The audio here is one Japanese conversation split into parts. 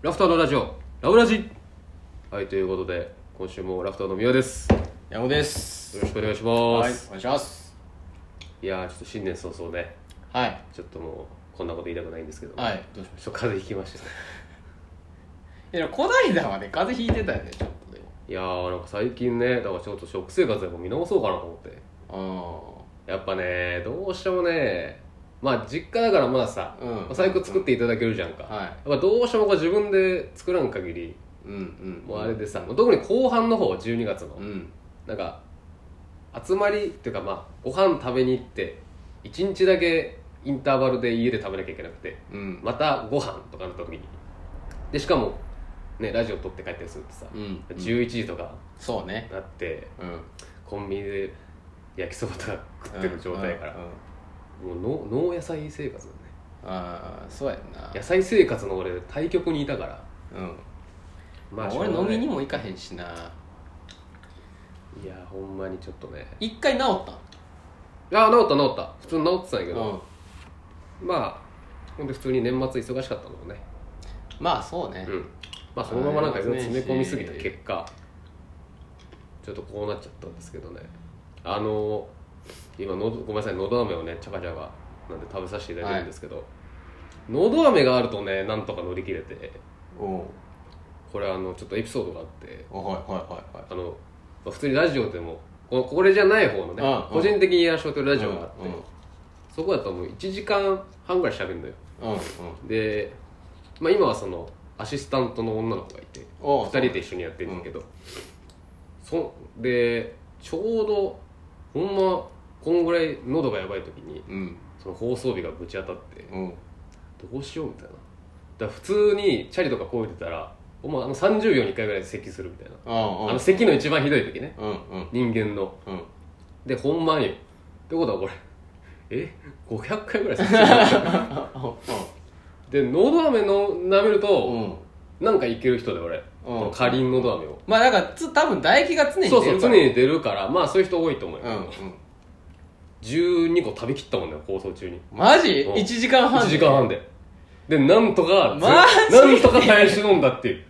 ラフターのラジオラブラジ。はいということで今週もラフターの宮です。よ山本です。ろしくお願いしはいます、お願いします。い、やーちょっと新年早々ね。はい。ちょっともうこんなこと言いたくないんですけど、はいどうしましちょっと風邪ひきました。ねたいやこないだはね。風邪ひいてたよねちょっとでも。いやーなんか最近ねだからちょっと食生活でも見直そうかなと思って。あやっぱねどうしてもねまあ実家だからまださ、うん。まあ最悪作っていただけるじゃんか、はい。やっぱどうしてもこう自分で作らん限りうんうん。もうあれでさ、特に後半の方12月の、うん。なんか集まりっていうかまあご飯食べに行って1日だけインターバルで家で食べなきゃいけなくてうん。またご飯とかなった時に。でしかもねラジオ撮って帰ったりするとさ、うん。11時とかそうね。なってうん。コンビニで焼きそばとか食ってる状態やから。うん、うんもう農農野菜生活だね。ああそうやんな。野菜生活の俺対極にいたから。うん。まあ俺飲みにもも行かへんしな。いやほんまにちょっとね。一回治ったん？あ治った治った。普通に治ってたんやけど、うん。まあほんで普通に年末忙しかったのもね。まあそうね。うん。まあそのままなんか詰め込みすぎた結果。ちょっとこうなっちゃったんですけどね。あの今のどごめんなさいのど飴をねチャカチャカなんで食べさせていただいてるんですけど、のど飴があるとねなんとか乗り切れておう。これあのちょっとエピソードがあっておはいはいはいはい。あの、まあ普通にラジオでもここれじゃない方のね、うん。個人的にやらせてるラジオがあって、うんうん。そこだともう1時間半ぐらい喋るのよ。うんうん。で、まあ、今はそのアシスタントの女の子がいておう。2人で一緒にやってるんだけど、そでちょうどほんまこんぐらい喉がやばい時にうん。その放送日がぶち当たってうん。どうしようみたいな。だ普通にチャリとかこいでたらほんまあの30秒に1回ぐらい咳するみたいな。うんあの咳の一番ひどい時ね。うんうん。人間の。うん。でほんまにってことはこれえ？500回ぐらい咳するでのど飴の舐めると、うん。なんかいける人で俺、かりんのど飴を。まあだからつ多分唾液が常に出そうるから。そう常に出るから。まあそういう人多いと思うよ、うんうん12個食べきったもんね放送中に。マジ？うん ?1 時間半1時間半で。でなんとかぜマジ？なんとか耐え忍んだっていう。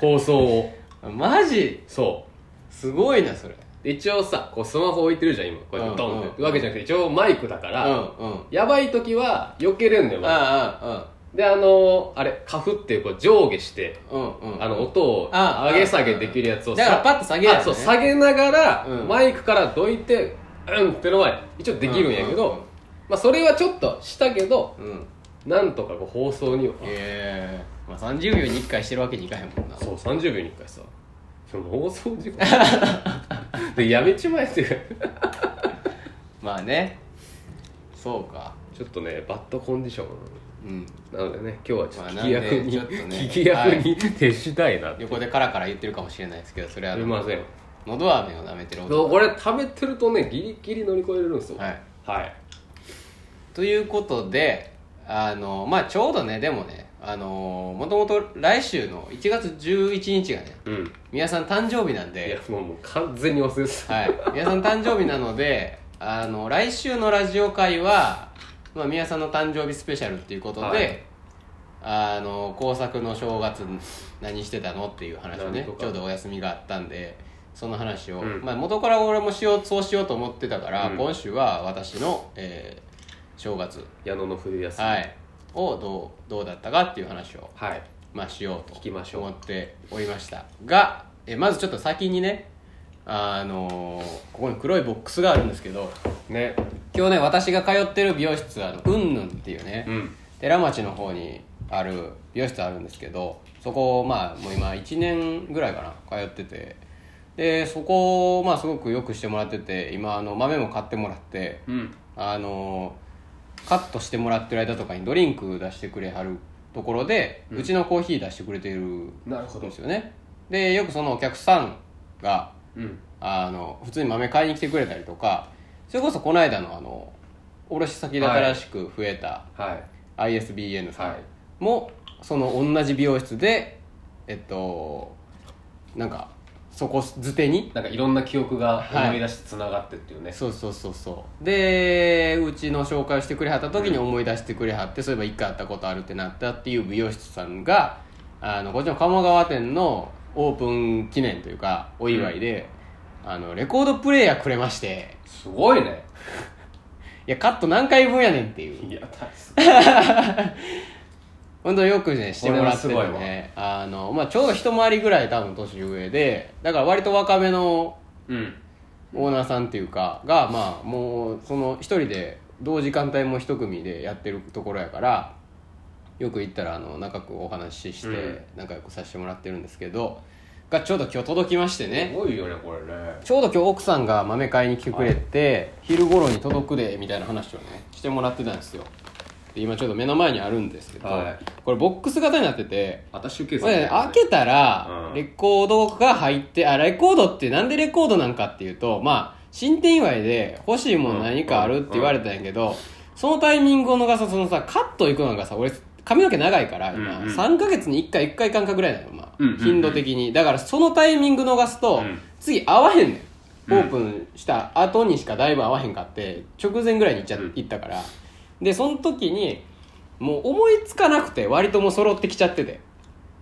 放送を。マジ？そすごいなそれ。うで一応さこうスマホ置いてるじゃん今。こうやってドンって、うん。うんわけじゃなくて一応マイクだかうんら、うん。やばい時は避けれんのよ、まであのあれカフっていうこう上下してうんうん。うんあの音をあ上げ下げできるやつをだからパッと下げるやつね。あそう下げながら、うん。マイクからどいてうんってのは一応できるんやけど、うんうんうん。まあ、それはちょっとしたけどうん。なんとかこう放送には。ええ。まあ30秒に1回してるわけにいかへんもんな。そう30秒に1回さ。その放送事故 でやめちまえってまあね。そうか。ちょっとねバッドコンディション。うん。なのでね今日はちょっとまあ聞き役に、なんでちょっとね聞き役に徹したいなって、横でカラカラ言ってるかもしれないですけどそれはすいませんのど飴を舐めてる男。これ食べてるとねギリギリ乗り越えれるんですよ。はい。はい。ということであのまあちょうどねでもねあのもともと来週の1月11日がねうん。皆さん誕生日なんいでやもうもう完全に忘れてた。はい、皆さん誕生日なのであの来週のラジオ会は、まあ、宮さんの誕生日スペシャルっていうことで、はい。あの工作の正月何してたのっていう話をねなんとか。ちょうどお休みがあったんでその話を、うん。まあ、元から俺もしようそうしようと思ってたから、うん。今週は私の、えー正月、矢野の冬休み。はい、をどうどうだったかっていう話をはい。まあ、しようと聞きましょう。思っておりましたがえまずちょっと先にねあのーここに黒いボックスがあるんですけどね。今日ね私が通ってる美容室あのうんぬんっていうね、うん。寺町の方にある美容室あるんですけどそこまあもう今1年ぐらいかな通っててでそこをまあすごくよくしてもらってて今あの豆も買ってもらってうん。あのカットしてもらってる間とかにドリンク出してくれはるところで、うちのコーヒー出してくれてるなるほんですよね。でよくそのお客さんがうん。あの普通に豆買いに来てくれたりとかそれこそこの間のあの卸先で新しく増えたはい。ISBN さんはい。も、その同じ美容室でえっとなんかそこづてになんかいろんな記憶がはい。思い出してつながってっていうね、そうそうそうそう。でうちの紹介をしてくれはった時に思い出してくれはって、そういえば一回会ったことあるってなったっていう美容室さんがあのこっちの鴨川店のオープン記念というかお祝いで、あのレコードプレーヤーくれまして。すごいね。いやカット何回分やねんっていう。いや大 本当よくねしてもらっててね。あの、まあ、ちょうど一回りぐらい多分年上でだから割と若めのうん。オーナーさんっていうかがまあもうその一人で同時間帯も一組でやってるところやからよく行ったらあの仲良くお話ししうん。て仲良くさせてもらってるんですけど、がちょうど今日届きましてすねごいよねこれね。ちょうど今日奥さんが豆買いに来てくれて、昼頃に届くでみたいな話をねしてもらってたんですよ。で今ちょっと目の前にあるんですけど、はい。これボックス型になっててアタッシュケースね。開けたらうん。レコードが入ってあレコードってなんでレコードなんかっていうとまあ新店祝いで欲しいもの何かあるって言われたんやけどそのタイミングを逃すとそのさカット行くのがさ俺髪の毛長いから今、うんうん。3ヶ月に1回1回間隔ぐらいなのまあ、うんうんうん。頻度的に。だからそのタイミング逃すと、うん。次合わへんねん。うん。オープンした後にしかだいぶ合わへんかって直前ぐらいに行っちゃ、うん。行ったからでその時にもう思いつかなくて割ともう揃ってきちゃってて。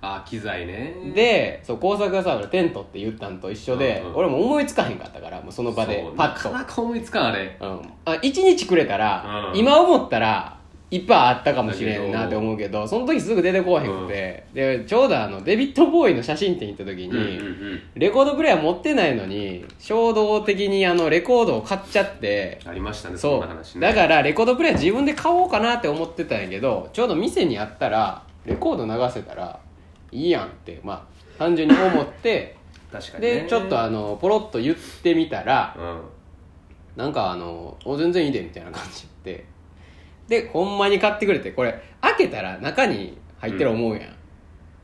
あ機材ね。でそう工作がさ俺テントって言ったんと一緒で、うんうん。俺も思いつかへんかったからもうその場でパッと。なかなか思いつかんあれ。うん、あ1日くれたら、うん。今思ったらいっぱいあったかもしれんなって思うけどその時すぐ出てこうへんくて、でちょうどあのデビッド・ボーイの写真展行った時に、うんうんうん。レコードプレイヤー持ってないのに衝動的にあのレコードを買っちゃってありましたねそんな話ね。だからレコードプレイヤー自分で買おうかなって思ってたんやけどちょうど店にあったらレコード流せたらいいやんってまあ単純に思って確かにね。でちょっとあのポロッと言ってみたらうん。なんかあの「お全然いいで」みたいな感じででほんまに買ってくれてこれ開けたら中に入ってる思うや。ん、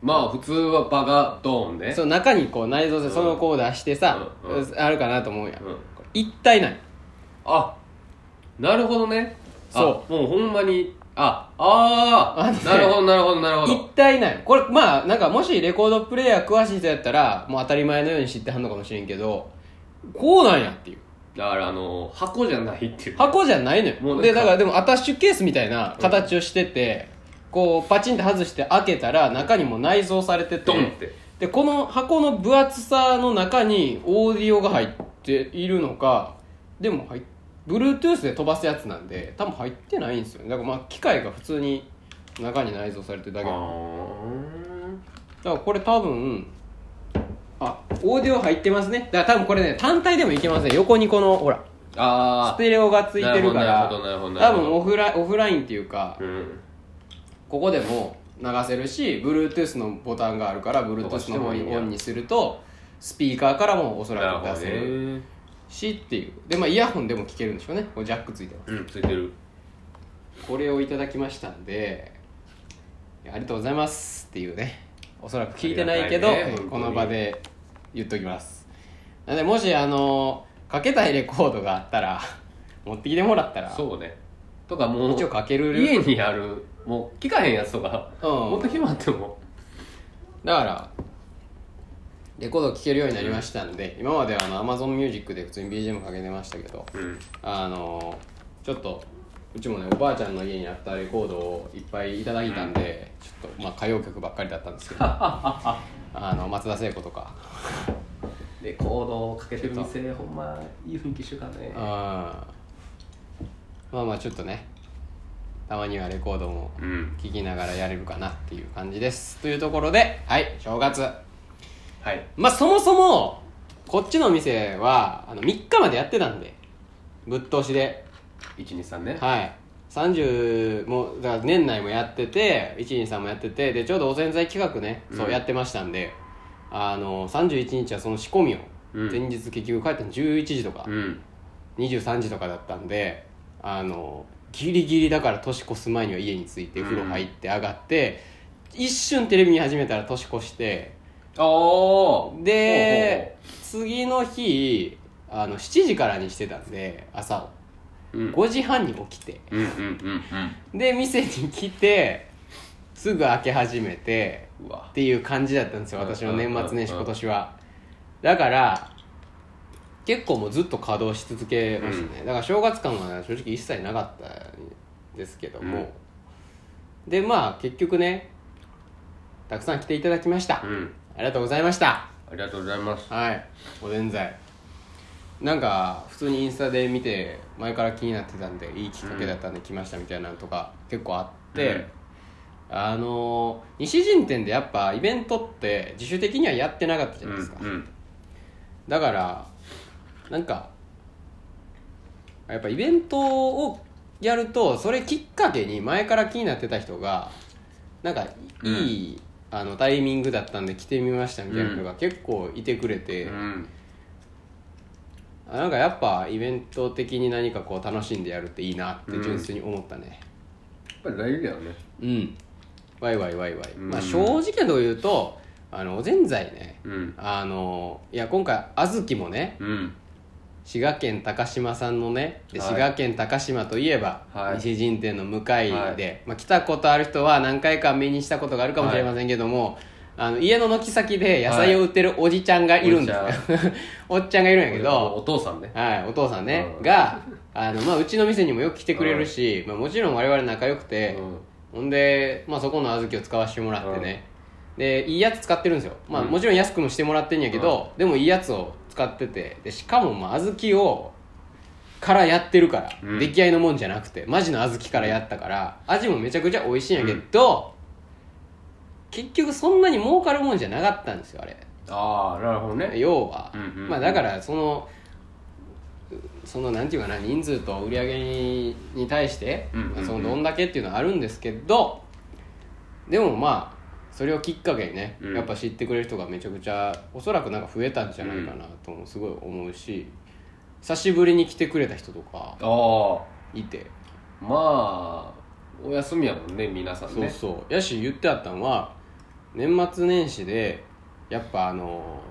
まあ普通はバがドーンねその中にこう内蔵でうん。そのこう出してさ、うん。うあるかなと思うや。ん、うん一体ない。あなるほどね。あそう。もうほんまに。あ。ああねなるほどなるほどなるほ一ど体ない。これまあなんかもしレコードプレイヤー詳しい人やったらもう当たり前のように知ってはんのかもしれんけどこうなんやっていうだからあの箱じゃないっていう。箱じゃないのもよでだからでもアタッシュケースみたいな形をしてて、こうパチンって外して開けたら中にも内蔵されててドンって。でこの箱の分厚さの中にオーディオが入っているのかでも入っ Bluetooth で飛ばすやつなんで多分入ってないんですよね。だからまあ機械が普通に中に内蔵されてるだけだあからこれ多分あオーディオ入ってますね。だから多分これね単体でもいけません。横にこのほらあステレオがついてるからなるほどなるほどな多るほど。分オフラインオフラインっていうかうん。ここでも流せるし Bluetooth のボタンがあるから Bluetooth のもいいんやにオンにするとスピーカーからもおそなるほどらく出せるねしっていう。でまあイヤホンでも聞けるんでしょうね。これジャックついてます。うんついてる。これをいただきましたんでありがとうございますっていうねおそらく聞いてないけどねこの場で言っときます。なのでもしあのかけたいレコードがあったら 持ってきてもらったらそうね。とかもう一応かける。家にあるもう聞かへんやつとかうん。持ってきてもらっても。だからレコード聴けるようになりましたんで、今まではあの Amazon Music で普通に BGM かけてましたけどうん。あのちょっとうちもねおばあちゃんの家にあったレコードをいっぱいいただいたんで、ちょっとまあ歌謡曲ばっかりだったんですけど。あの松田聖子とか。レコードをかけてる店ほんまいい雰囲気一緒かね。あまあまあちょっとねたまにはレコードもうん。聴きながらやれるかなっていう感じです。というところではい正月。はい。まあそもそもこっちの店はあの3日までやってたんでぶっ通しで123ね。はい。30もうだから年内もやってて123もやっててでちょうどおぜんざい企画ね、そううんやってましたんであの31日はその仕込みを、うん。前日結局帰ったの11時とか、うん。23時とかだったんであのギリギリだから年越す前には家に着いてうん。風呂入って上がって、一瞬テレビ見始めたら年越してああで次の日あの7時からにしてたんで朝をうん。5時半に起きて。うんうんうんうん。で店に来てすぐ開け始めてうわ。っていう感じだったんですようん私の年末年始うん今年は。だから結構もうずっと稼働し続けましたね、だから正月感は正直一切なかったんですけども、でまあ結局ねたくさん来ていただきました、うん。ありがとうございました。ありがとうございます。はい。おでんざいなんか普通にインスタで見て前から気になってたんでいいきっかけだったんで来ましたみたいなのとか結構あって、あの西陣店でやっぱイベントって自主的にはやってなかったじゃないですか、うんうん。だからなんかやっぱイベントをやるとそれきっかけに前から気になってた人がなんかいい、あのタイミングだったんで来てみましたみたいな人が結構いてくれて、うん。あなんかやっぱイベント的に何かこう楽しんでやるっていいなって純粋に思ったね。やっぱり大事だよね。うん、ワイワイワイワイ、うん。まあ正直なとこ言うとあのおぜんざいね。うん。あのいや今回小豆もねうん。滋賀県高島さんのねではい。滋賀県高島といえば、はい。西陣店の向かいで、はい。まあ、来たことある人は何回か目にしたことがあるかもしれませんけども、あの家の軒先で野菜を売ってるおじちゃんがいるんです。よ、おっちゃんがいるんやけど。お父さんね。はい、お父さんね、うん。があの、まあ、うちの店にもよく来てくれるし、まあ、もちろん我々仲良くて、ほんで、まあ、そこの小豆を使わせてもらってね、でいいやつ使ってるんですよ、まあ、うん。もちろん安くもしてもらってんやけど、でもいいやつを使ってて。でしかもまあ小豆をからやってるから、うん。出来合いのもんじゃなくてマジの小豆からやったから味もめちゃくちゃ美味しいんやけど、結局そんなに儲かるもんじゃなかったんですよあれ。ああなるほどね。要は、うんうんまあだからそのそのなんていうかな人数と売り上げにに対して、うんうんうん。まあそのどんだけっていうのはあるんですけどでもまあそれをきっかけにね、うん。やっぱ知ってくれる人がめちゃくちゃおそらくなんか増えたんじゃないかなともすごい思うし久しぶりに来てくれた人とかああいて、まあお休みやもんね皆さんそうねそう。やし言ってあったのは年末年始でやっぱあの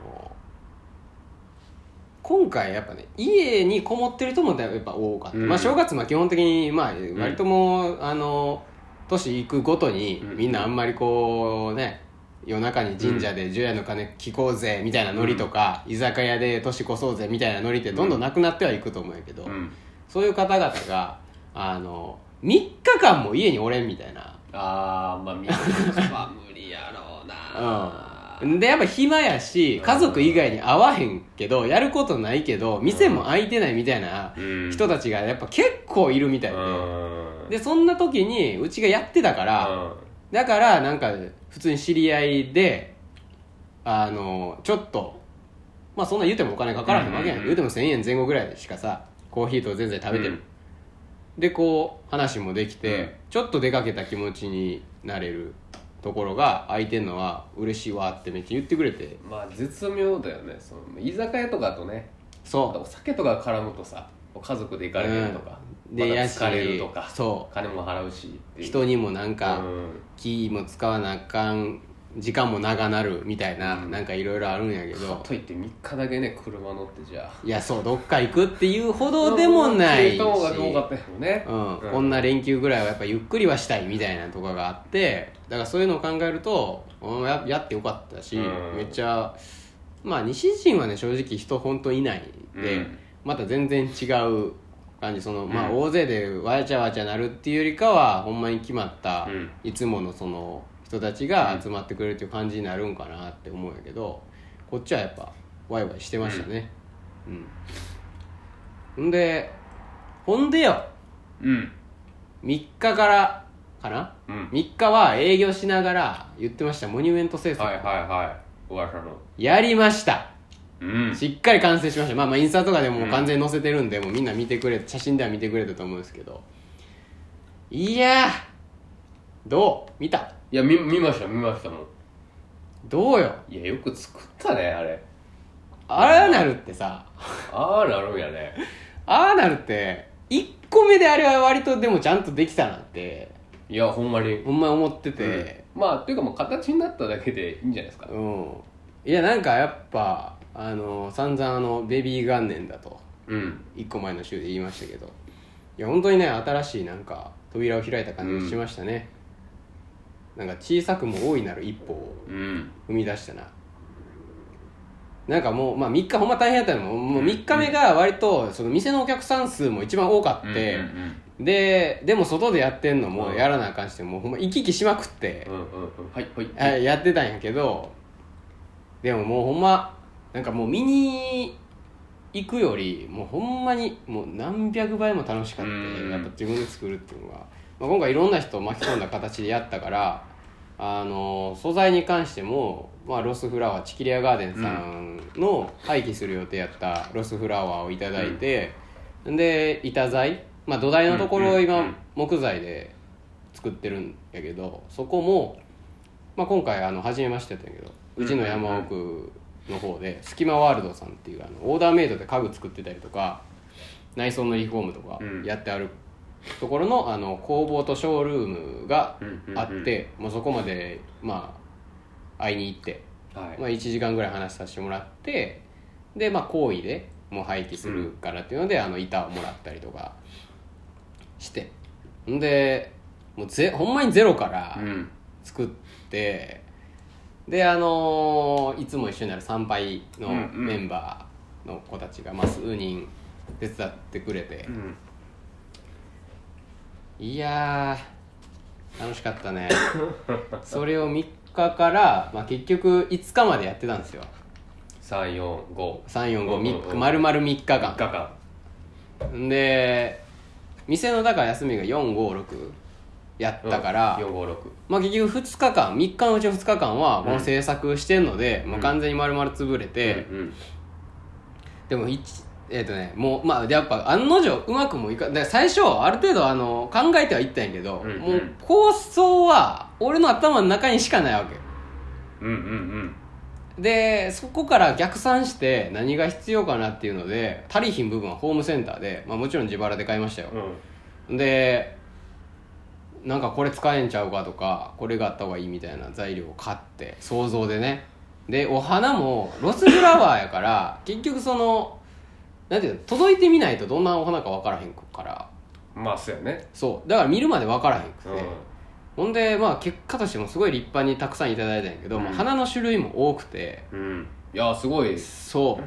今回やっぱね家にこもってる人もやっぱ多かった、うん。まあ正月まあ基本的にまあ割ともう、あの年行くごとにうん。みんなあんまりこうね夜中に神社で除夜の鐘聞こうぜみたいなノリとか、居酒屋で年越そうぜみたいなノリってどんどんなくなってはいくと思うんやけど、うん。そういう方々があの3日間も家におれんみたいな。ああまあみんなは無理やろうん、でやっぱ暇やし家族以外に会わへんけどやることないけど店も開いてないみたいなうん。人たちがやっぱ結構いるみたいで、うん。でそんな時にうちがやってたから、だからなんか普通に知り合いであのちょっとまあそんな言うてもお金かからへんわけやん、言うても1000円前後ぐらいでしかさコーヒーと全然食べてる、うん。でこう話もできて、うん。ちょっと出かけた気持ちになれるところが空いてんのは嬉しいわってめっちゃ言ってくれて。まあ絶妙だよね。その居酒屋とかだとね。そお酒とか絡むとさ家族で行かれへんとか、またうんでやし疲れるとかそ金も払うし人にもなんか、うん。気も使わなあかん時間も長なるみたいな、うん。なんかいろいろあるんやけかどといって3日だけね車乗ってじゃあ。いやそうどっか行くっていうほどでもないし、人が多かったよね。うん。こんな連休ぐらいはやっぱゆっくりはしたいみたいなところがあってだからそういうのを考えるとうんややってよかったし、うん。めっちゃまあ西陣はね正直人本当いないんで、うん。また全然違う感じ。その、まあうん。大勢でわちゃわちゃなるっていうよりかはほんまに決まった、うん。いつものその人たちが集まってくれるっていう感じになるんかなって思うんやけどこっちはやっぱワイワイしてましたね。うん、ん。でほんでよ。うん。3日からかな、うん。3日は営業しながら言ってました。モニュメント制作、はいはいはい。噂の。やりました。うん。しっかり完成しました。まあまあインスタとかでも完全に載せてるんで、もうみんな見てくれ写真では見てくれたと思うんですけど。いやーどう？見た？いや見見ました見ましたもん。どうよ？いやよく作ったねあれ。ああなるってさ。ああなるんやね。ああなるって1個目であれは割とでもちゃんとできたなって。いやほんまに。ほんま思ってて。まあっていうかもう形になっただけでいいんじゃないですか。うん、いやなんかやっぱあの散々あのベビー元年だと。うん。1個前の週で言いましたけど。いや本当にね新しいなんか扉を開いた感じがしましたね、なんか小さくも大いなる一歩をうん。踏み出したな。なんかもう、まあ、3日ほんま大変だったのも。もう3日目が割とその店のお客さん数も一番多かって、うんうんででも外でやってんのもやらなあかんしてもうほんま行き来しまくって。う、んうんうん。はいはい。あやってたんやけどでももうほんまなんかもう見に行くよりもうほんまにもう何百倍も楽しかった。うん。やっぱ自分で作るっていうのが、まあ、今回いろんな人を巻き込んだ形でやったからあの素材に関しても、まあ、ロスフラワーチキリアガーデンさんの廃棄する予定やったロスフラワーをいただいて、で板材、まあ、土台のところを今うんうんうん。木材で作ってるんやけどそこも、まあ、今回あの初めましてやったんやけどうちの山奥の方でスキマワールドさんっていうあのオーダーメイドで家具作ってたりとか内装のリフォームとかうん。やってあるところのあの工房とショールームがうんうんうん。あって、もうそこまでまあ会いに行って、はい。まあ、1時間ぐらい話させてもらってでまあ好意でもう廃棄するからっていうので、あの板をもらったりとかして。んでもうぜほんまにゼロからうん。作ってであのーいつも一緒になる参拝のうんうん。メンバーの子たちが、まあ、数人手伝ってくれてう、んいやー楽しかったね。それを3日から、まあ、結局5日までやってたんですよ。345 345日丸々3日間。3日間。で店のだから休みが456やったから、456まあ、結局2日間3日のうち2日間はこの制作してんので、もう完全に丸々潰れて、うん。でも一えっ、とねもうまあやっぱ案の定うまくもいかで最初ある程度あの考えてはいったんやけど、うんうん。もう構想は俺の頭の中にしかないわけ。うんうん。でそこから逆算して何が必要かなっていうので足りひん部分はホームセンターで、まあ、もちろん自腹で買いましたよ。う、ん。でなんかこれ使えんちゃうかとかこれがあった方がいいみたいな材料を買って想像でね。でお花もロスフラワーやから結局そのなんていうの届いてみないとどんなお花か分からへんから。まあそうやね。そう。だから見るまで分からへんくて、うん。ほんでまあ結果としてもすごい立派にたくさんいただいたんやけど、うん。まあ花の種類も多くて。うん。いやすごい。そう。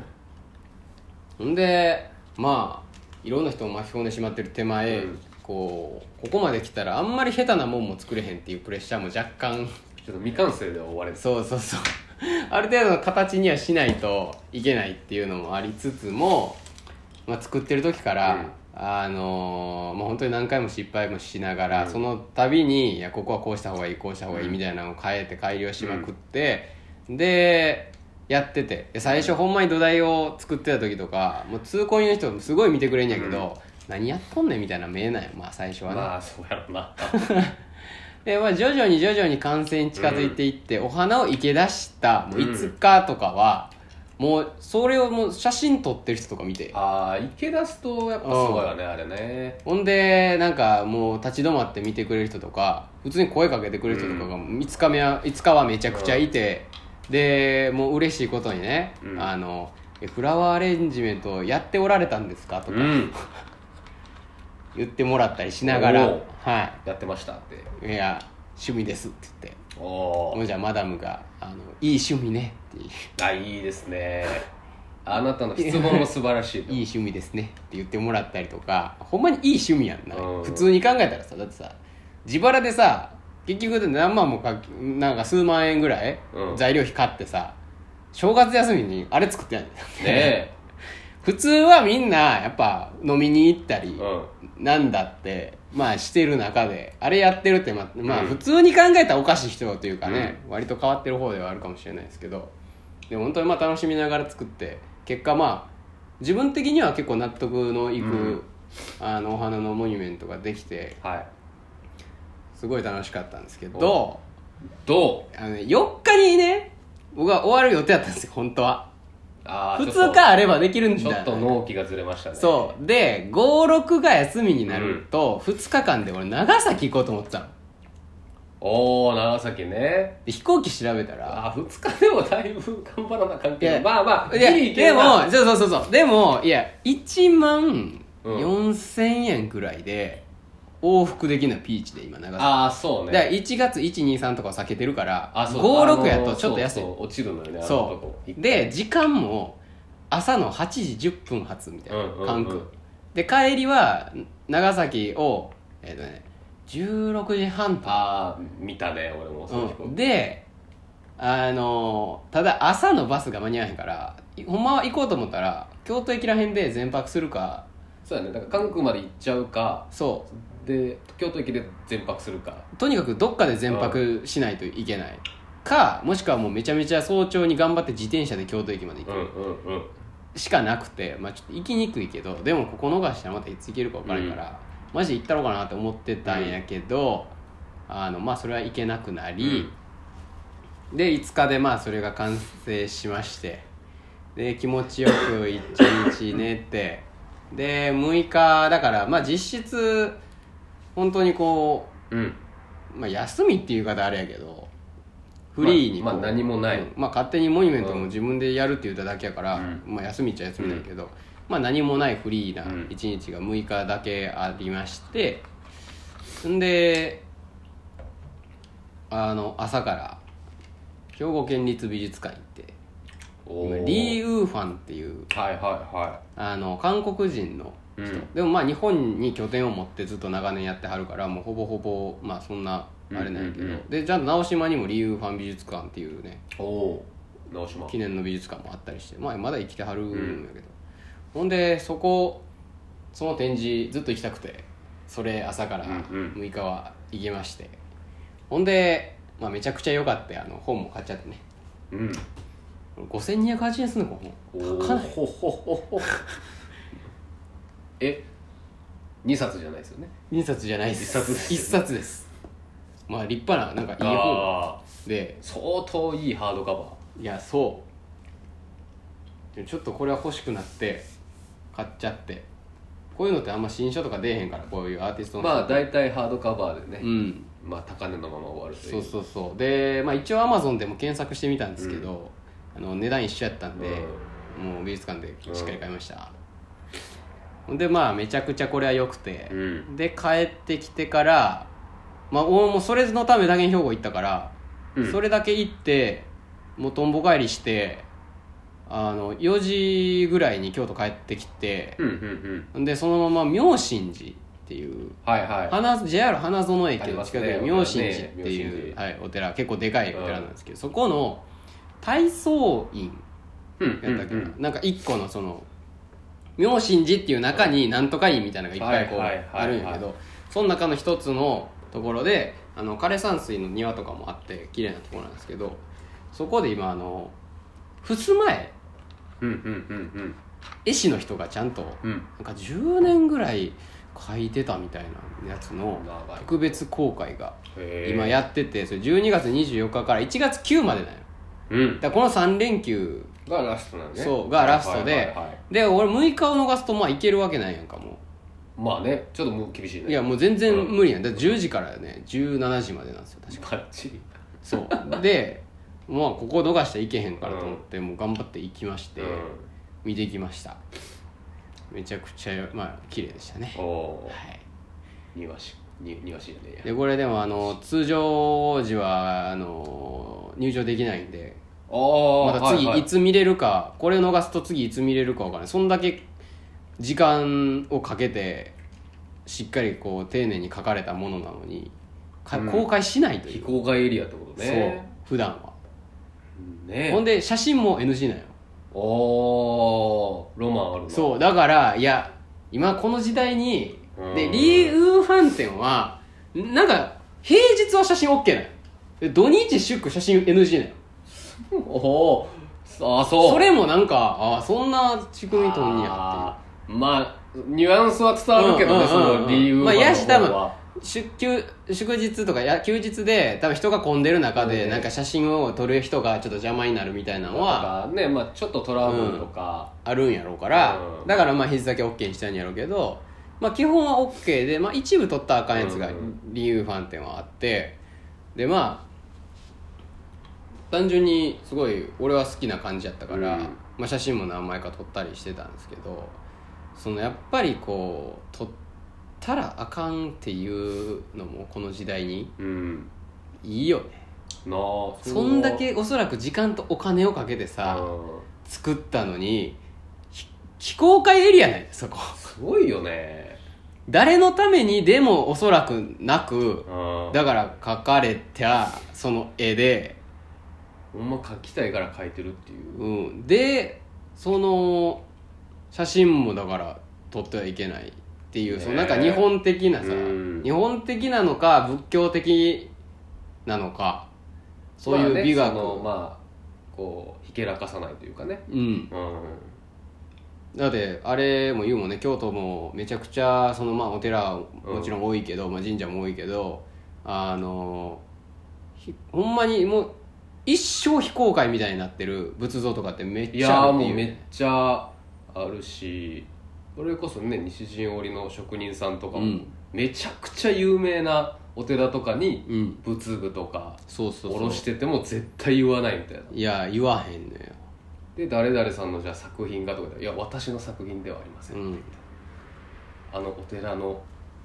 ほんでまあいろんな人を巻き込んでしまってる手前、うん。こうここまで来たらあんまり下手なもんも作れへんっていうプレッシャーも若干。ちょっと未完成で終われてそうそうそう。ある程度の形にはしないといけないっていうのもありつつも、まあ、作ってる時から、うん。あのーもう本当に何回も失敗もしながら、うん。その度にいやここはこうした方がいいこうした方がいいうん。みたいなのを変えて改良しまくって、でやっててで最初ほんまに土台を作ってた時とかもう通行人の人もすごい見てくれんやけど、何やっとんねんみたいな目なんよまあ最初はね、まあそうやろな。で、まあ、徐々に徐々に完成に近づいていって、お花を生け出したもう5日とかは、もうそれをもう写真撮ってる人とか見て。ああ池出すとやっぱすごいわねあれね。ほんでなんかもう立ち止まって見てくれる人とか普通に声かけてくれる人とかが5日目は5日はめちゃくちゃいて、でもう嬉しいことにね、うん。あのえフラワーアレンジメントやっておられたんですか？とかうん。言ってもらったりしながら、はやってましたって。いいや趣味ですって言っておおもうじゃあマダムがあの「いい趣味ね」っていう。あいいですね。あなたの質問も素晴らしい いい趣味ですねって言ってもらったりとかほんまにいい趣味やんな、うん。普通に考えたらさだってさ自腹でさ結局何万もかなんか数万円ぐらい、うん。材料費買ってさ正月休みにあれ作ってやん。ねんね 普通はみんなやっぱ飲みに行ったり、うん。なんだってまあしてる中であれやってるってままあうん。普通に考えたらおかしい人というかね、割と変わってる方ではあるかもしれないですけどでも本当にまあ楽しみながら作って結果まあ自分的には結構納得のいく、うん。あのお花のモニュメントができてはい。すごい楽しかったんですけどどう？あの、ね、4日にね僕は終わる予定だったんですよ本当はあー普通かあればできるんだちょっと納期がずれましたね。そう。で56が休みになると、2日間で俺長崎行こうと思ってたの。おお長崎ね。で飛行機調べたらあ2日でもだいぶ頑張らなあかんい。やけどまあまあいやいけでもそうそうそうそう。でもいや1万うん。4000円くらいで往復できるのはピーチで今長崎。ああそうね。だから1月123とかは避けてるからあそう56やとちょっと安い。落ちるのよねそこ。うで時間も朝の8時10分発みたいな、うんうんうん。関空。で帰りは長崎をえっ、とね16時半とああ見たね俺もうであのただ朝のバスが間に合わへんからいほんまは行こうと思ったら京都駅らへんで全泊するかそうやね。だから関空まで行っちゃうかそで京都駅で全泊するか。うとにかくどっかで全泊しないといけない。かもしくはもうめちゃめちゃ早朝に頑張って自転車で京都駅まで行うんくうんうん。しかなくて、まあ、ちょっと行きにくいけどでもここ逃したらまたいつ行けるか分からんから、マジで行ったろうかなって思ってたんやけど、あのまあそれは行けなくなり、で5日でまあそれが完成しましてで気持ちよく1日寝てで6日だからまあ実質本当にこうん。う、まあ、休みっていう言い方あれやけどフリーにこう、まあまあ何もない。うん。まあ、勝手にモニュメントも自分でやるって言っただけやから、うん。まあ、休みっちゃ休みだけど、まあ、何もないフリーなうん。1日が6日だけありましてんであの朝から兵庫県立美術館行っリー・ウーファンっていうはいはいはあの韓国人のいうん。でもまあ日本に拠点を持ってずっと長年やってはるからもうほぼほぼまあそんなあれなんやけど、うんうんうん。でちゃんと直島にもリー・ウーファン美術館っていうねお直島。記念の美術館もあったりして、まあ、まだ生きてはるんやけど、ほんでそこその展示ずっと行きたくてそれ朝からうんうん。6日は行きまして、ほんで、まあ、めちゃくちゃ良かったあの本も買っちゃってね。うん5280円すんのこのおない。ほほほほえ二冊じゃないですよね。2冊じゃないです。一冊です一冊です。まあ立派ななんかいい本で。相当いいハードカバいやそう。でちょっとこれは欲しくなって買っちゃって。こういうのってあんま新書とか出えへんからこういうアーティストのーまあ大体ハードカバーでね、うん。まあ高値のまま終わるといそうそうそう。で、まあ、一応アマゾンでも検索してみたんですけど、あの値段一緒やったんで、もう美術館でしっかり買いました、ほんでまあめちゃくちゃこれは良くて、うん。で帰ってきてからまあ俺もそれのためだけに兵庫行ったから、うん。それだけ行ってもうとんぼ帰りしてあの4時ぐらいに京都帰ってきて、でそのまま妙心寺っていうはいはい。花 JR 花園駅の近くに妙心寺っていう、妙心寺はい、お寺結構でかいお寺なんですけど、そこの体操院うんやったっけな、なんか一個のその妙心寺っていう中になんとか院みたいなのがいっぱいこうあるんやけどその中の一つのところであの枯山水の庭とかもあって綺麗なところなんですけどそこで今あの襖絵。うんうんうん絵師の人がちゃんとうん。うんなんか10年ぐらい描いてたみたいなやつの特別公開が今やっててそれ12月24日から1月9までだようん。だからこの3連休がラストなんね。そうがラストで、はいはいはいで俺6日を逃すとまあいけるわけないやんかもまあねちょっともう厳しいね。ういやもう全然無理やん。だって10時からね。17時までなんですよ確か。バッチリ。そう。でまあここ逃したらいけへんからと思って、もう頑張って行きまして、うん。見てきました。めちゃくちゃまあ綺麗でしたね。おおはい。庭師に庭師じゃね。えやでこれでもあの通常時はあの入場できないんでああまた次はいい。つ見れるかこれを逃すと次いつ見れるかわからない。そんだけ時間をかけてしっかりこう丁寧に書かれたものなのにかうん。公開しないという、非公開エリアってことそう。ね普段は、ねほんで写真も NG なんよ。おおロマンあるな。そう。だからいや今この時代にうんでリー・ウーファン店はなんか平日は写真 OK なんよ。で土日祝写真 NG なんよ。おおあそう。それもなんかああそんな仕組みとんやっていう。まあニュアンスは伝わるけどね、その理由まあやし多分は出休祝日とかや休日で多分人が混んでる中でうん。なんか写真を撮る人がちょっと邪魔になるみたいなのはねまあちょっとトラブルとか、あるんやろうから。うん。だからまあ日付だけ OK にしたんやろうけどまあ基本は OK でまあ一部撮ったらあかんやつがうん理由ファン店はあってでまあ単純にすごい俺は好きな感じやったから、うん。まあ、写真も何枚か撮ったりしてたんですけどそのやっぱりこう撮ったらあかんっていうのもこの時代にうん。いいよね。なあそんだけおそらく時間とお金をかけてさう作ったのにひ非公開エリアなんですそこ。すごいよね誰のためにでもおそらくなく。うん。だから描かれたその絵で、ほんま描きたいから描いてるっていう。うん、でその写真もだから撮ってはいけないっていう、ねえ。そのなんか日本的なさ、うん。日本的なのか仏教的なのかそういう美学、まあねまあこうひけらかさないというかね。うん。うんだってあれも言うもんね。京都もめちゃくちゃそのまあお寺はもちろん多いけど、まあ、神社も多いけどあのひほんまにもう一生非公開みたいになってる仏像とかってめっいやちゃあるっていう。ーもうめっちゃあるしそれこそね西陣織の職人さんとかも、うん。めちゃくちゃ有名なお寺とかにうん。仏具とかそうそうそう。下ろしてても絶対言わないみたいな。いや言わへんのよで誰々さんのじゃあ作品がとかでいや私の作品ではありません、うん。あのお寺の。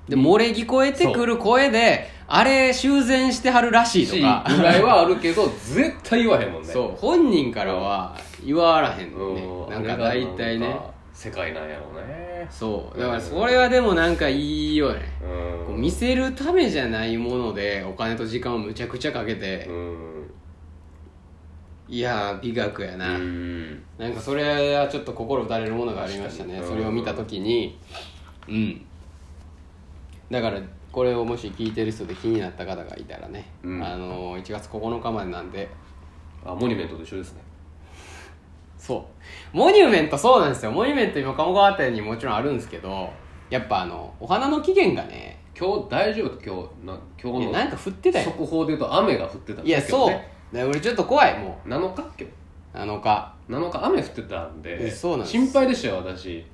で漏れ聞こえてくる声であれ修繕してはるらしいとしか。ぐらい。はあるけど絶対言わへんもんね。そう。本人からは言わらへんのうん。ねなんか大体ね。世界なんやろうね。そう。だからそれはでもなんかいいよね。うん。見せるためじゃないものでお金と時間をむちゃくちゃかけてうんいやー美学やな、うん。なんかそれはちょっと心打たれるものがありましたねそれを見た時に。うん。だからこれをもし聞いてる人で気になった方がいたらね、うん。あの1月9日までなんで。あモニュメントと一緒ですね。そう。モニュメントそうなんですよ。モニュメント今鴨川店にもちろんあるんですけどやっぱあのお花の期限がね今日大丈夫？今日な今日のいやなんか降ってたよ。速報で言うと雨が降ってたんいやそうですけどねで俺ちょっと怖いも7日？今日。う7日。7日？雨降ってたんでえそうなんです。心配でしたよ私。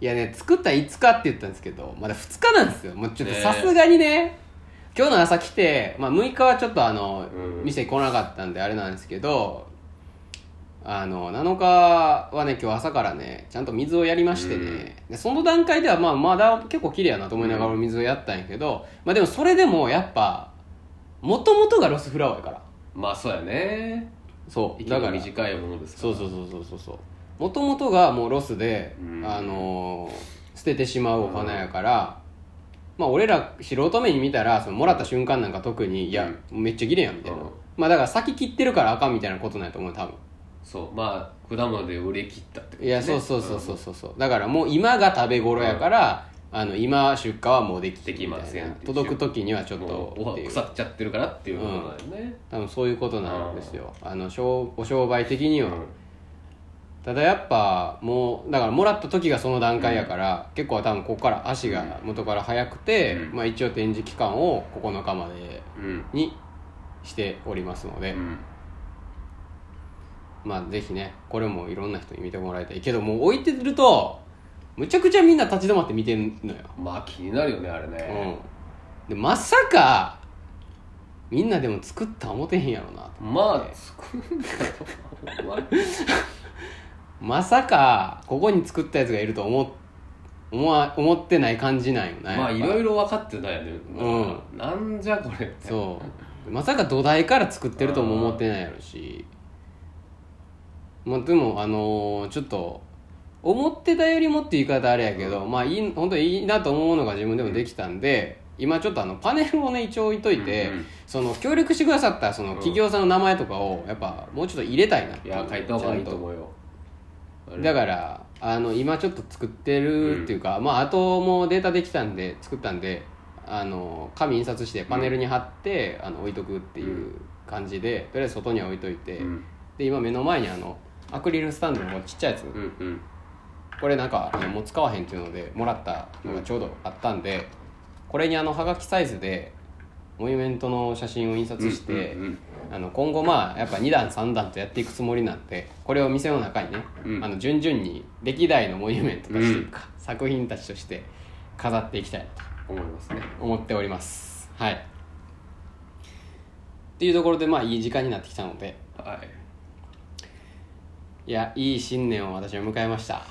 いやね作った5日って言ったんですけどまだ2日なんですよ。もうちょっとねさすがにね。今日の朝来て、まあ、6日はちょっとあの、うん。店来なかったんであれなんですけどあの7日はね今日朝からねちゃんと水をやりましてね、でその段階ではまあまだ結構綺麗やなと思いながら水をやったんやけど、まあでもそれでもやっぱもともとがロスフラワーやからまあそうやね。息がそうだから。短いものですから。そうそうそうそうそうそう。もともとがもうロスで、うん。あのー捨ててしまうお花やから、まあ俺ら素人目に見たらそのもらった瞬間なんか特にいや、めっちゃ綺麗やんみたいな、うん。まあだから先切ってるからあかんみたいなことなんやと思う多分。そう。まあ果物で売れ切ったってこといやそうそうそうそうそうそう。だからもう今が食べ頃やから、あの今出荷はもうできできません届く時にはちょっもと腐っちゃってるからっていうことなんだよね、多分そういうことなんですよ。あの商お商売的には、ただやっぱもうだからもらった時がその段階やから、結構多分ここから足が元から早くて、うん。まあ、一応展示期間を9日までうん。にしておりますので、うん。まあぜひねこれもいろんな人に見てもらいたい。けどもう置いてるとむちゃくちゃみんな立ち止まって見てんのよ、まあ気になるよねあれうん。ね、でまさかみんなでも作った思てへんやろなとまあ作るんだと思うまさかここに作ったやつがいると思っ思わ思ってない感じなんよねまあいろいろろ分かってないよね、うなんじゃこれ。ってそう。まさか土台から作ってるとも思ってないやろし。まあでもあのーちょっと思ってたよりもって言い方あれやけど、まあいい本当にいいなと思うものが自分でもできたんで、今ちょっとあのパネルをね一応置いといて、うんうん。その協力してくださったその企業さんの名前とかをやっぱもうちょっと入れたいなっていや書いた方がいいと思うよ。だからあの今ちょっと作ってるっていうか、まああともうデータできたんで作ったんであの紙印刷してパネルに貼って、あの置いとくっていう感じでとりあえず外には置いといて、うん。で今目の前にあのアクリルスタンドのちっちゃいやつ、うんうんこれなんかあのもう使わへんっていうのでもらったのがちょうどあったんで、これにあのはがきサイズでモニュメントの写真を印刷して、うんうんあの今後まあやっぱ2段3段とやっていくつもりなんでこれを店の中にね、うん。あの順々に歴代のモニュメントとしてうか、作品たちとして飾っていきたいなと思いますね。思っております。はい。っていうところでまあいい時間になってきたので。はい。いやいい新年を私は迎えました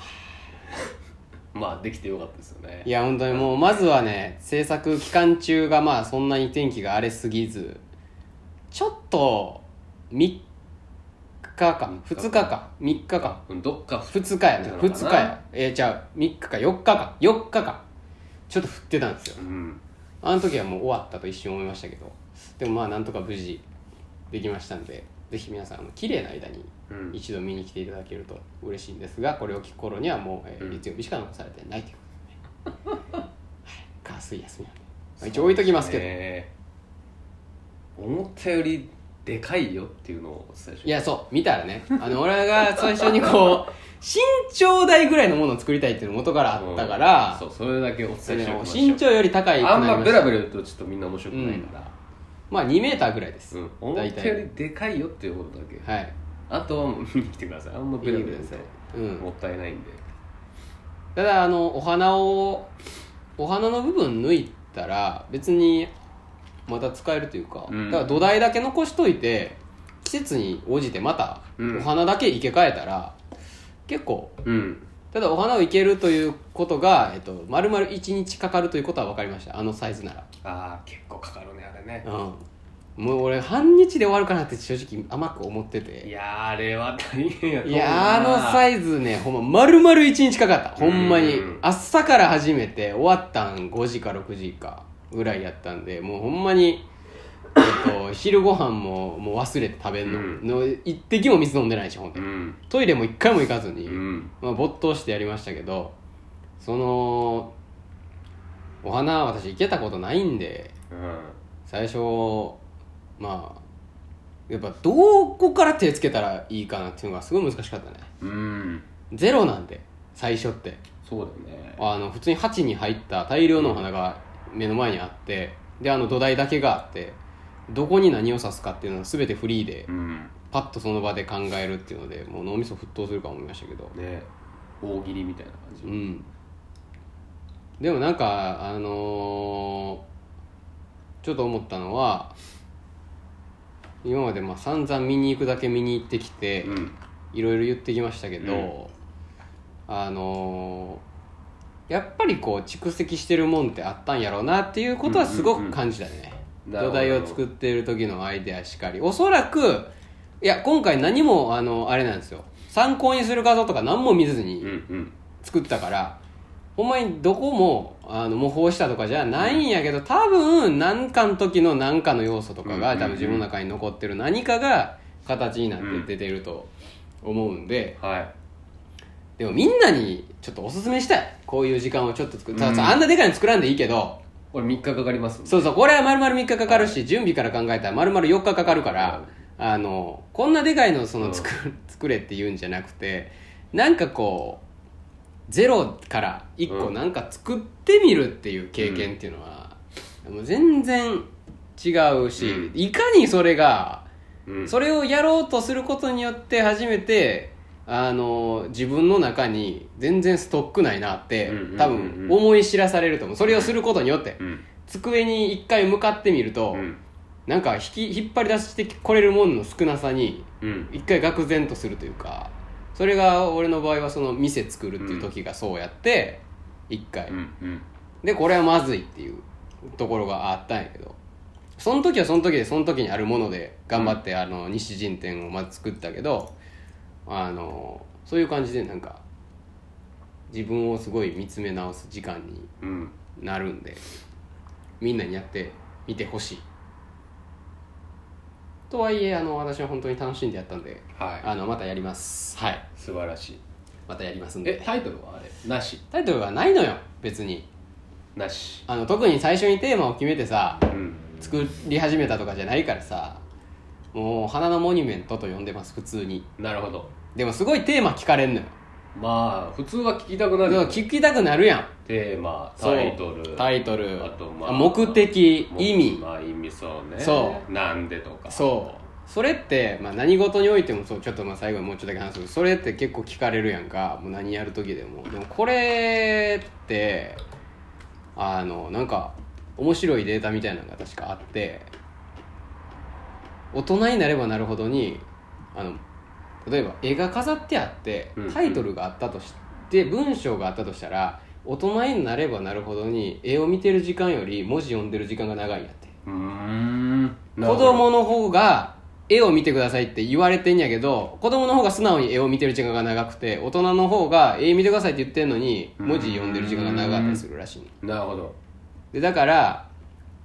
まあできてよかったですよね。いや本当にもうまずはね制作期間中がまあそんなに天気が荒れすぎずちょっと3日か2日か3日か。うんどっか2日やねなのかな。2日やえー、じゃあ3日か4日か。4日か。ちょっと降ってたんですよ。うん。あの時はもう終わったと一瞬思いましたけど。でもまあなんとか無事できましたんでぜひ皆さんあの綺麗な間にうん。一度見に来ていただけると嬉しいんですがこれを聞く頃にはもう、えーうん。月曜日しか残されてないという。ことで、ね、はい火水休みなんで、まあ、一応置いときますけど、ね思ったよりでかいよっていうのをお伝えしいやそう。見たらね。あの俺が最初にこう 身長台ぐらいのものを作りたいっていうの元からあったから、そうそれだけお伝えそれをしておきましょう。身長より高いあんまベラベラ言うとちょっとみんな面白くないから、まあ2メーターぐらいです、うん、思大ったよ体りでかいよっていうことだけ。はいあとは見に来てください。あんまベラベラさいうん。もったいないんで。ただあのお花をお花の部分抜いたら別にまた使えるというか、うん。だから土台だけ残しといて季節に応じてまたうん。お花だけ生け替えたら、結構うん。ただお花を生けるということが、えっと、丸々1日かかるということは分かりました。あのサイズなら。ああ結構かかるねあれね。うんもう俺半日で終わるかなって正直甘く思っていてやーあれは大変やと思ういやあのサイイズねほんま丸々1日かかった。ほんまに。うん朝から始めて終わったん5時か6時かぐらいやったんでもうほんまに、えっと、昼ご飯ももう忘れて食べんの,、うん。の一滴も水飲んでないしほんで、うん。トイレも一回も行かずに、うん。まあ、没頭してやりましたけどそのお花私行けたことないんでうん。最初まあやっぱどこから手つけたらいいかなっていうのがすごい難しかったね。うん。ゼロなんで最初って。そうだよね。あの普通に鉢に入った大量のお花が目の前にあってであの土台だけがあってどこに何を刺すかっていうのは全てフリーでうん。パッとその場で考えるっていうのでもう脳みそ沸騰するか思いましたけど。ね。大喜利みたいな感じ。うん。でもなんかあのーちょっと思ったのは今までまあ散々見に行くだけ見に行ってきて、うん。いろいろ言ってきましたけど、うん。あのーやっぱりこう蓄積してるもんってあったんやろうなっていうことはすごく感じたね、うんうんうん。土台を作っている時のアイデアしかり。おそらくいや今回何もあのあれなんですよ。参考にする画像とか何も見ずうにんうん。作ったから、ほんまにどこもあの模倣したとかじゃないんやけど多分何かの時の何かの要素とかがうん多分自分の中に残ってる何かが形になって出てると思うんで、はい。でもみんなにちょっとおすすめしたい。こういう時間をちょっと作る、うん。あんなでかいの作らんでいいけど。これ3日かかります。そうそうこれは丸々3日かかるし、準備から考えたら丸々4日かかるから、あのこんなでかいのその作,、作れって言うんじゃなくてなんかこうゼロから1個うん。なんか作ってみるっていう経験っていうのは、もう全然違うし、うん。いかにそれがうん。それをやろうとすることによって初めてあの自分の中に全然ストックないなって、うんうんうんうん。多分思い知らされると思う。それをすることによって、うん。机に一回向かってみると、うん。なんか引き引っ張り出してこれるものの少なさにうん。一回愕然とするというかそれが俺の場合はその店作るっていう時がそうやって一回、うんうん。でこれはまずいっていうところがあったんやけどその時はその時でその時にあるもので頑張って、あの西陣店をまず作ったけどあのそういう感じでなんか自分をすごい見つめ直す時間にうん。なるんでみんなにやってみてほしいとはいえあの私は本当に楽しんでやったんではい。あのまたやります。はい。素晴らしい。またやりますんで。えタイトルはあれ？なし？タイトルがないのよ別に。なし。あの特に最初にテーマを決めてさうん。作り始めたとかじゃないからさもう花のモニュメントと呼んでます普通に。なるほど。でもすごいテーマ聞かれんのよ。まあ普通は聞きたくなるだから聞きたくなるやんテーマそう。タイトル。タイトル。あとまあ目的意味。まあ意味そうね。そう。なんでとか。そう。それって、まあ、何事においてもそうちょっとまあ最後にもうちょっとだけ話すけどそれって結構聞かれるやんか。もう何やる時でも。でもこれってあのなんか面白いデータみたいなのが確かあって。大人になればなるほどにあの例えば絵が飾ってあってうん。タイトルがあったとして、文章があったとしたら大人になればなるほどに絵を見てる時間より文字読んでる時間が長いんやって。うーん。な子供の方が絵を見てくださいって言われてんやけど子供の方が素直に絵を見てる時間が長くて大人の方が絵見てくださいって言ってんのに文字読んでる時間が長かったりするらしいの。なるほど。でだから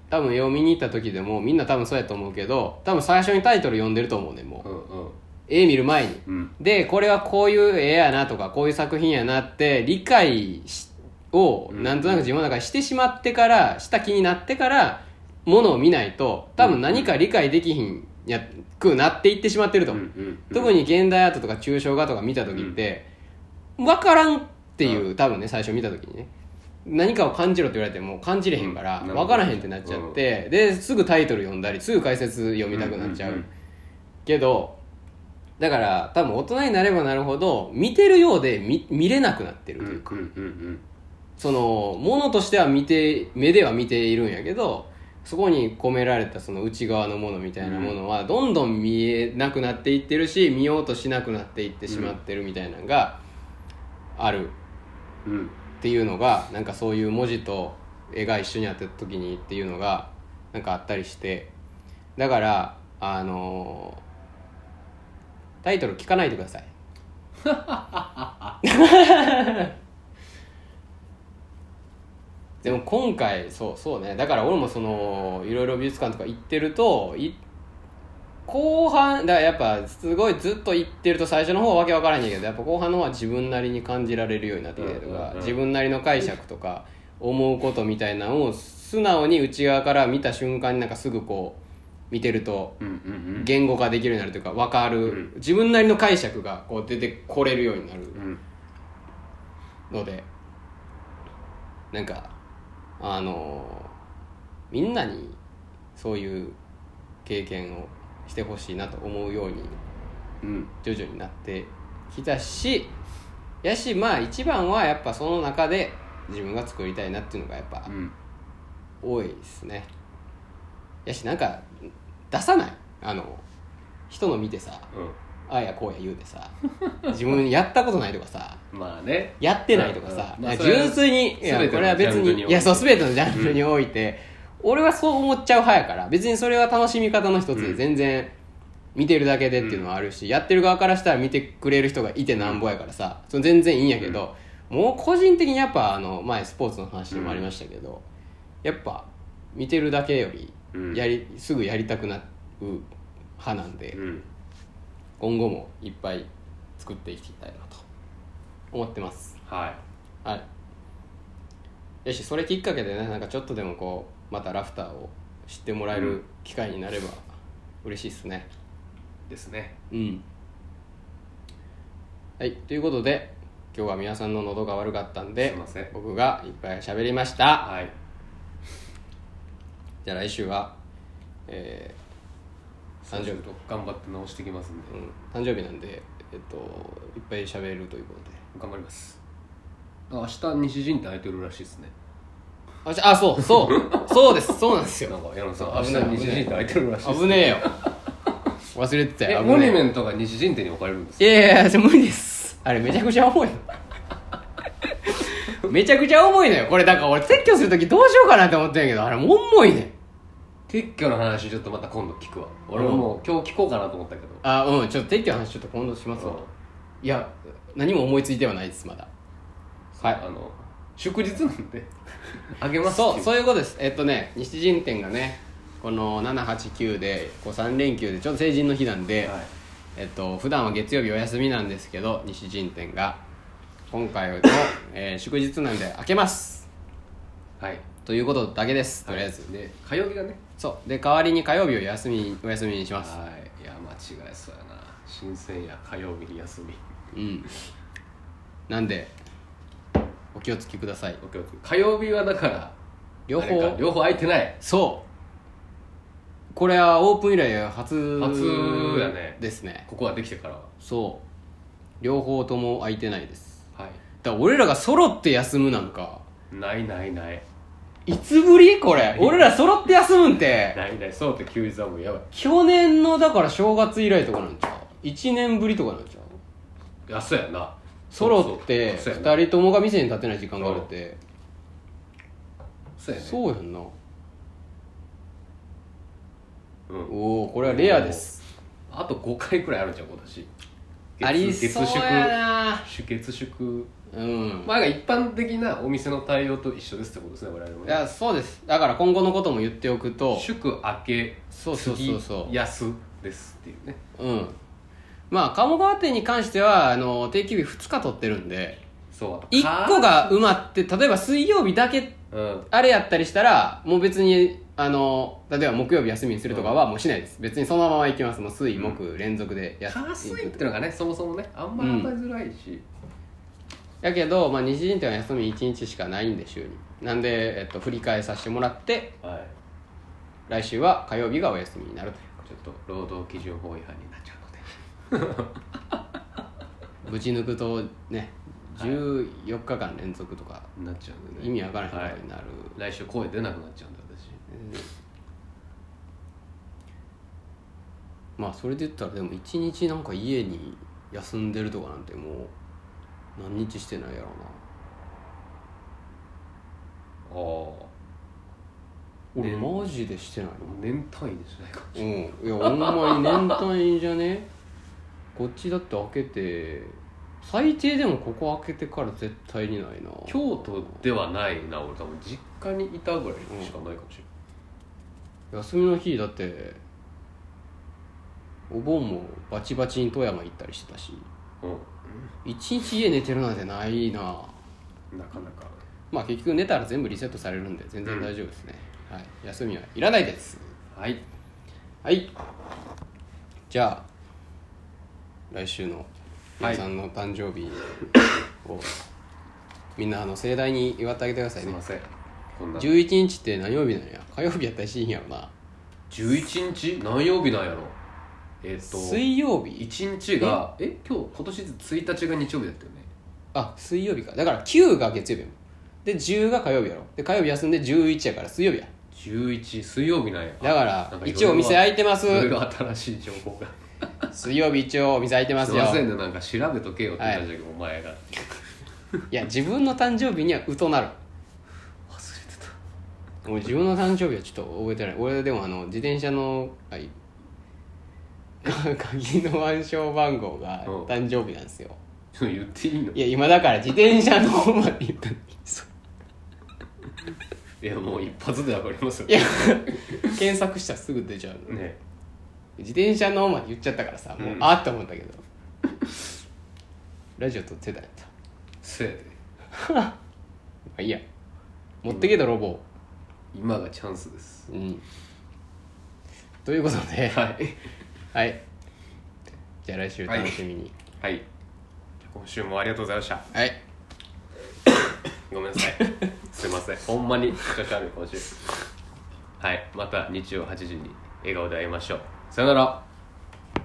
多分絵を見に行った時でもみんな多分そうやと思うけど多分最初にタイトル読んでると思うねんもう。うんうん。絵見る前に、うん。でこれはこういう絵やなとかこういう作品やなって理解しをなんとなく自分の中でしてしまってからした気になってからものを見ないと多分何か理解できひんやくなっていってしまってると特に現代アートとか抽象画とか見た時って、分からんっていう、多分ね最初見た時にね。何かを感じろって言われても感じれへんからうん。分からへんってなっちゃって、ですぐタイトル読んだりすぐ解説読みたくなっちゃう,、けどだから多分大人になればなるほど見てるようで見見れなくなってるうんというか、そのものとしては見て目では見ているんやけどそこに込められたその内側のものみたいなものはどんどん見えなくなっていってるし見ようとしなくなっていってしまってるみたいなのがある。っていうのがなんかそういう文字と絵が一緒にあった時にっていうのがなんかあったりして。だからあのタイトル聞かないでください でも今回そうそうね。だから俺もそのいろいろ美術館とか行ってるとい後半だからやっぱすごいずっと行ってると最初の方はわけわからんやけどやっぱ後半の方は自分なりに感じられるようになってきたりとか自分なりの解釈とか思うことみたいなのを素直に内側から見た瞬間になんかすぐこう見てると言語化できるようになるというか分かる、うん。自分なりの解釈がこう出てこれるようになるうんのでなんかあのみんなにそういう経験をしてほしいなと思うようにうん。徐々になってきたしやしまあ一番はやっぱその中で自分が作りたいなっていうのがやっぱうん。多いですね。やしなんか出さない。あの人の見てさああやこうや言うてさ 自分やったことないとかさうんまあね。やってないとかさ、うんまあ純粋にいやこれは別においやそう全てのジャンルにおいて、俺はそう思っちゃう派やから別にそれは楽しみ方の一つで全然見てるだけでっていうのはあるし、やってる側からしたら見てくれる人がいてなんぼやからさその全然いいんやけど、もう個人的にやっぱあの前スポーツの話でもありましたけど、やっぱ見てるだけよりうん。やり、すぐやりたくなる派なんで、うん今後もいっぱい作っていきたいなと思ってます。ははい。よしそれきっかけでねなんかちょっとでもこうまたラフターを知ってもらえる機会になれば嬉しいっすね。いですね。うん。はいということで今日は皆さんの喉が悪かったんですいません。僕がいっぱい喋りました。はい。じゃあ来週はえ誕生日と頑張って直してきます。んでー、うん、誕生日なんでえっといっぱい喋るということで。頑張ります。明日西陣って空いてるらしいですね。あじゃあそうそうそうです。そうなんですよ。なんか矢野さん明危ない日西陣って空いてるらしいです危ねえよ。忘れてたえよえ。モニュメントが西陣店に置かれるんですいやいやいや無理です。あれめちゃくちゃ重いの。めちゃくちゃ重いのよ。これだから俺撤去するときどうしようかなって思ってんやけどあれもう重いねん撤去の話ちょっとまた今度聞くわ。俺ももう今日聞こうかなと思ったけど。あうんちょっと撤去の話ちょっと今度しますわ。いや何も思いついてはないですまだ。はい。あの祝日なんで あげますそう。そうういうことです。えっとね西陣店がねこの789でこう3連休でちょうど成人の日なんで、はい。えっと普段は月曜日お休みなんですけど西陣店が今回の、えー祝日なんで開けます。はい。ということだけですとりあえず、で火曜日がねそう。で代わりに火曜日を休みお休みにします。はい。いや間違えそうやな。新鮮や火曜日に休み。うん。なんでお気をつけください。オッケーオッケー火曜日はだから両あれか方両方空いてない。そう。これはオープン以来初初やね。ですね。ここはできてからは。そう。両方とも空いてないです。はい。だから俺らが揃って休むなんか。ないないないいつぶりこれ？俺ら揃って休むんて。ないないそうって休日はもうやばい。去年のだから正月以来とかなんちゃう？1年ぶりとかなんちゃう？いやそうやな。揃ってそうそうそうやな。2人ともが店に立ってない時間があるって。そうやね。そうやんな。うん。おおこれはレアです。あと5回くらいあるんじゃん今年。ありそうやな。月祝うん。まあ一般的なお店の対応と一緒ですってことですね我々もね。いやそうです。だから今後のことも言っておくと祝明けそうそうそうそう月安ですっていうね。うん。まあ鴨川店に関してはあの定休日2日取ってるんでそうあと1個が埋まって例えば水曜日だけうん。あれやったりしたらもう別にあの例えば木曜日休みにするとかはもうしないです。別にそのまま行きます。もう水木連続でや火水ってのがねそもそもねあんまり与えづらいし、やけど、まあ、日人店は休み1日しかないんで週に。なんで、えっと、振り替えさせてもらってはい。来週は火曜日がお休みになるとちょっと労働基準法違反になっちゃうので。ぶち抜くとね14日間連続とかなっちゃうんでね。意味わからないことになる、来週声出なくなっちゃうんだ私。まあそれで言ったらでも1日なんか家に休んでるとかなんてもう何日してないやろああ。うな俺ねマジでしてない年単位でしないかのうん。いやほんまに年単位じゃね？こっちだって開けて最低でもここ開けてから絶対にないな。京都ではないな俺。多分実家にいたぐらいしかないかもしれ休みの日だってお盆もバチバチに富山行ったりしてたし。ない、一日家寝てるなんてないな。うん、なかなか。まあ結局寝たら全部リセットされるんで全然大丈夫ですね、はい。休みはいらないです。はい。はい。じゃあ来週の皆さんの誕生日をみんなあの盛大に祝ってあげてくださいね。すいません。こんな。11日って何曜日なんや？火曜日やったりしいんやろな。11日？何曜日なんやろ？えっ、と水曜日？1日がえ？今日今年1日が日曜日だったよね。あ水曜日か。だから9が月曜日やもん。で10が火曜日やろ。で火曜日休んで11やから水曜日や。11水曜日なんや。だからなん一応お店開いてます。いろいろ新しい情報が。水曜日一応お店開いてますすよいませんねなんか調べとけよって感じだけど、お前が。いや自分の誕生日にはうとなる。忘れてた。もう自分の誕生日はちょっと覚えてない。俺でもあの自転車のはい鍵の暗証番号がうん誕生日なんですよ。言っていいの？いや今だから自転車の方まで言ったの。にそういやもう一発でわかりますよ。いや検索したらすぐ出ちゃうの。ね。自転車の方まで言っちゃったからさもう、うんあって思ったけど。ラジオ撮ってたんやった。せいで。まあいいや。持ってけ泥棒今がチャンスです。うん。ということで。はいはい。じゃあ来週楽しみに。はい。今週もありがとうございました。はい、ごめんなさい。すいません。ほんまに調子悪い今週。はい。また日曜8時に笑顔で会いましょう。さよなら